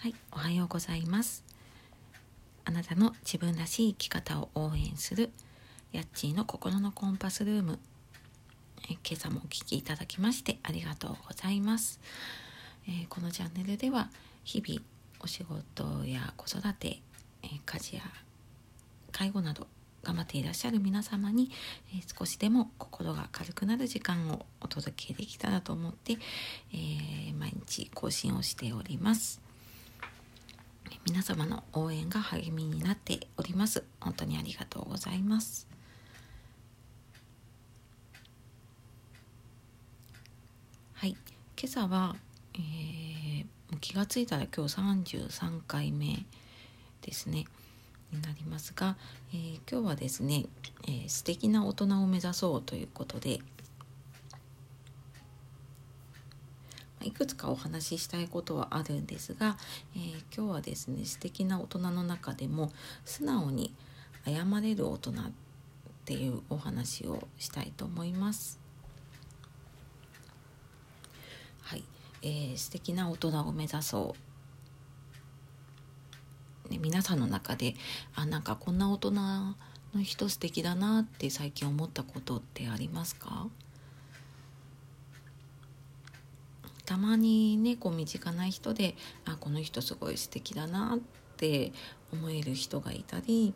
はい、おはようございます。あなたの自分らしい生き方を応援するヤッチーの心のコンパスルーム。え今朝もお聞きいただきましてありがとうございます。えーこのチャンネルでは日々お仕事や子育て、えー家事や介護など頑張っていらっしゃる皆様に、えー少しでも心が軽くなる時間をお届けできたらと思って、え毎日更新をしております。皆様の応援が励みになっております。本当にありがとうございます。はい、今朝は、えーもう気がついたら今日33回目ですねになりますが、えー今日はですね、えー素敵な大人を目指そうということでまあいくつかお話ししたいことはあるんですが、えー今日はですね素敵な大人の中でも素直に謝れる大人っていうお話をしたいと思います。はい、えー素敵な大人を目指そう。ね、皆さんの中であなんかこんな大人の人素敵だなって最近思ったことってありますか？たまにねこう身近な人であこの人すごい素敵だなって思える人がいたり、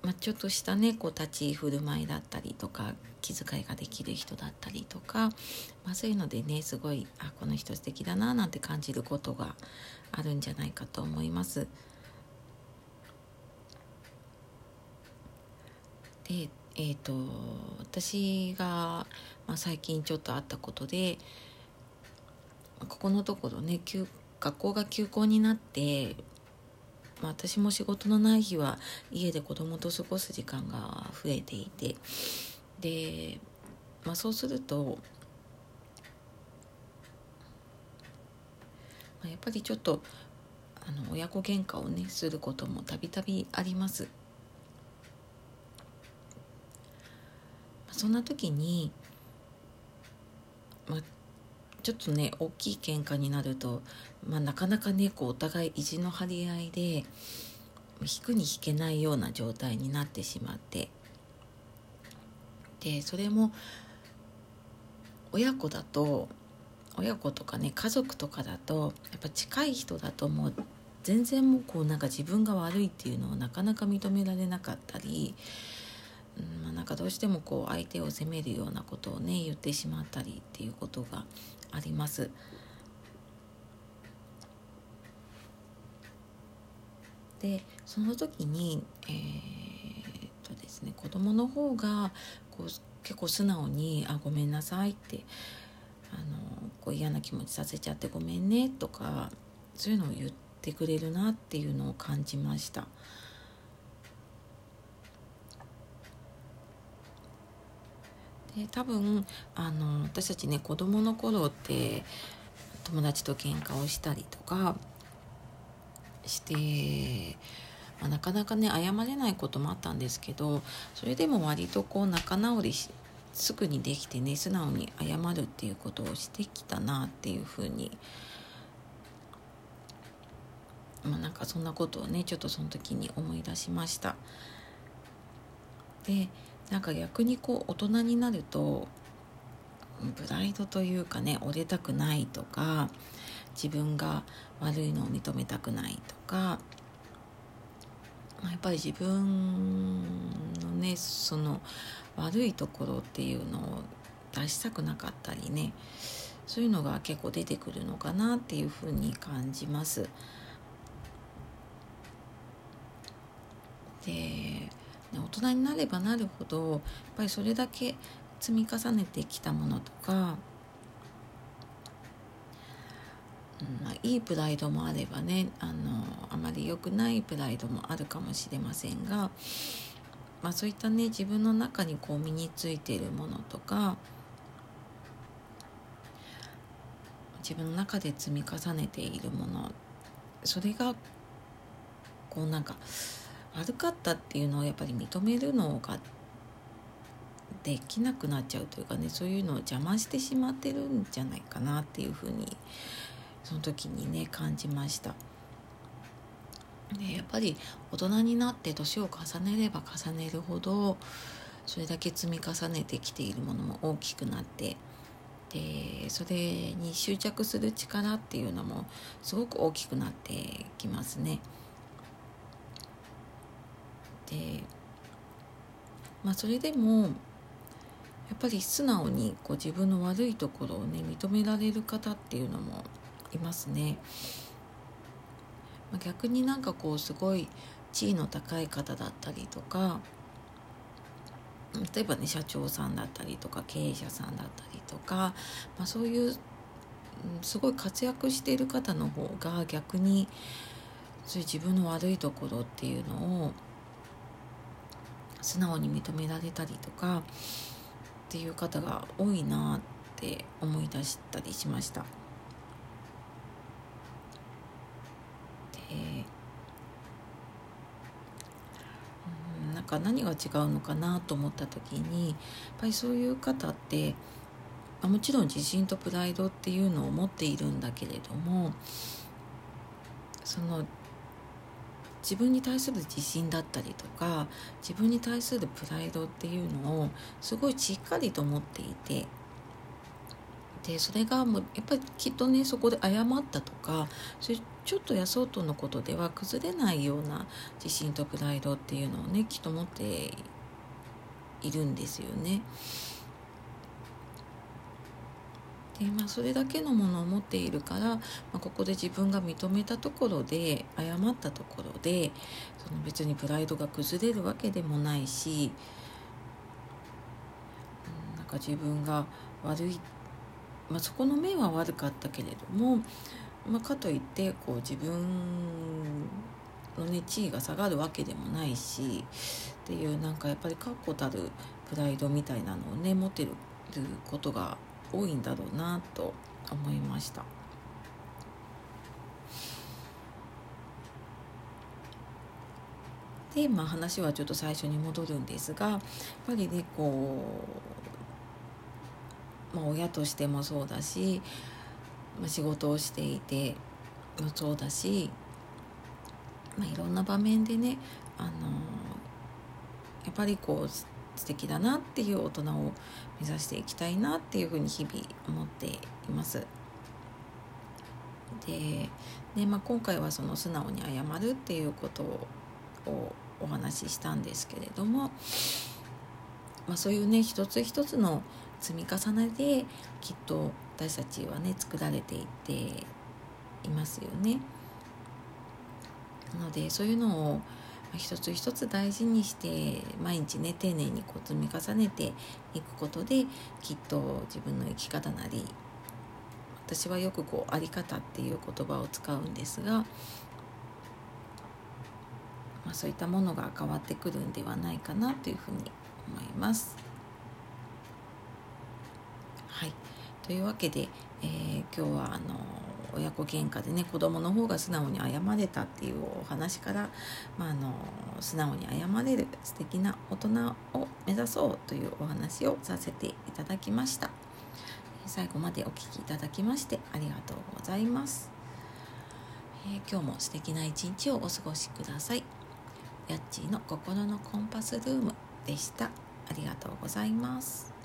まあ、ちょっとしたねこう立ち振る舞いだったりとか気遣いができる人だったりとか、まあ、そういうのでねすごいあこの人素敵だななんて感じることがあるんじゃないかと思います。でえー、と私が、まあ、最近ちょっとあったことでここのところね休学校が休校になって、まあ、私も仕事のない日は家で子供と過ごす時間が増えていてで、まあ、そうすると、まあ、やっぱりちょっとあの親子喧嘩をねすることもたびたびあります。そんな時に、ちょっとね大きい喧嘩になると、まあ、なかなかねこうお互い意地の張り合いで引くに引けないような状態になってしまって。でそれも親子だと親子とかね家族とかだとやっぱ近い人だともう全然もうこうなんか自分が悪いっていうのをなかなか認められなかったり、まあ、なんかどうしてもこう相手を責めるようなことをね言ってしまったりっていうことがあります。でその時にえーっとですね子供の方がこう結構素直に「あごめんなさい」ってあのこう嫌な気持ちさせちゃってごめんねとかそういうのを言ってくれるなっていうのを感じました。で多分あの私たちね子供の頃って友達と喧嘩をしたりとかして、まあなかなかね謝れないこともあったんですけどそれでも割とこう仲直りしすぐにできてね素直に謝るっていうことをしてきたなっていうふうにまあなんかそんなことをねちょっとその時に思い出しました。でなんか逆にこう大人になるとプライドというかね折れたくないとか自分が悪いのを認めたくないとか、やっぱり自分のねその悪いところっていうのを出したくなかったりねそういうのが結構出てくるのかなっていうふうに感じます。で大人になればなるほどやっぱりそれだけ積み重ねてきたものとか、うんまあ、いいプライドもあればねあのあまり良くないプライドもあるかもしれませんが、まあ、そういったね自分の中にこう身についているものとか自分の中で積み重ねているものそれがこうなんか悪かったっていうのをやっぱり認めるのができなくなっちゃうというかねそういうのを邪魔してしまってるんじゃないかなっていうふうにその時にね感じました。でやっぱり大人になって年を重ねれば重ねるほどそれだけ積み重ねてきているものも大きくなってでそれに執着する力っていうのもすごく大きくなってきますね。でまあそれでもやっぱり素直にこう自分の悪いところをね認められる方っていうのもいますね。まあ、逆になんかこうすごい地位の高い方だったりとか例えばね社長さんだったりとか経営者さんだったりとか、まあ、そういうすごい活躍している方の方が逆にそういう自分の悪いところっていうのを素直に認められたりとかっていう方が多いなって思い出したりしました。でなんか何が違うのかなと思った時にやっぱりそういう方ってもちろん自信とプライドっていうのを持っているんだけれどもその自分に対する自信だったりとか自分に対するプライドっていうのをすごいしっかりと持っていてでそれがもうやっぱりきっとねそこで謝ったとかそれちょっとやそうとのことでは崩れないような自信とプライドっていうのをねきっと持っているんですよね。でまあ、それだけのものを持っているから、まあ、ここで自分が認めたところで謝ったところでその別にプライドが崩れるわけでもないし、うん、なんか自分が悪いまあ、そこの面は悪かったけれども、まあ、かといってこう自分の、ね、地位が下がるわけでもないしっていうなんかやっぱり確固たるプライドみたいなのをね持ってることが多いんだろうなと思いました。で、まあ、話はちょっと最初に戻るんですがやっぱりねこうまあ、親としてもそうだし、まあ、仕事をしていてもそうだし、まあ、いろんな場面でね、あのやっぱりこう素敵だなっていう大人を目指していきたいなっていうふうに日々思っています。でで、まあ、今回はその素直に謝るっていうことをお話ししたんですけれども、まあ、そういうね一つ一つの積み重ねできっと私たちはね作られていっていますよね。なのでそういうのを一つ一つ大事にして毎日ね丁寧にこう積み重ねていくことできっと自分の生き方なり私はよくこう「あり方」っていう言葉を使うんですが、まあ、そういったものが変わってくるんではないかなというふうに思います。はいというわけで、えー、今日はあの親子喧嘩でね子供の方が素直に謝れたっていうお話から、まあ、あの素直に謝れる素敵な大人を目指そうというお話をさせていただきました。最後までお聴きいただきましてありがとうございます、えー、今日も素敵な一日をお過ごしください。やっちーの心のコンパスルームでした。ありがとうございます。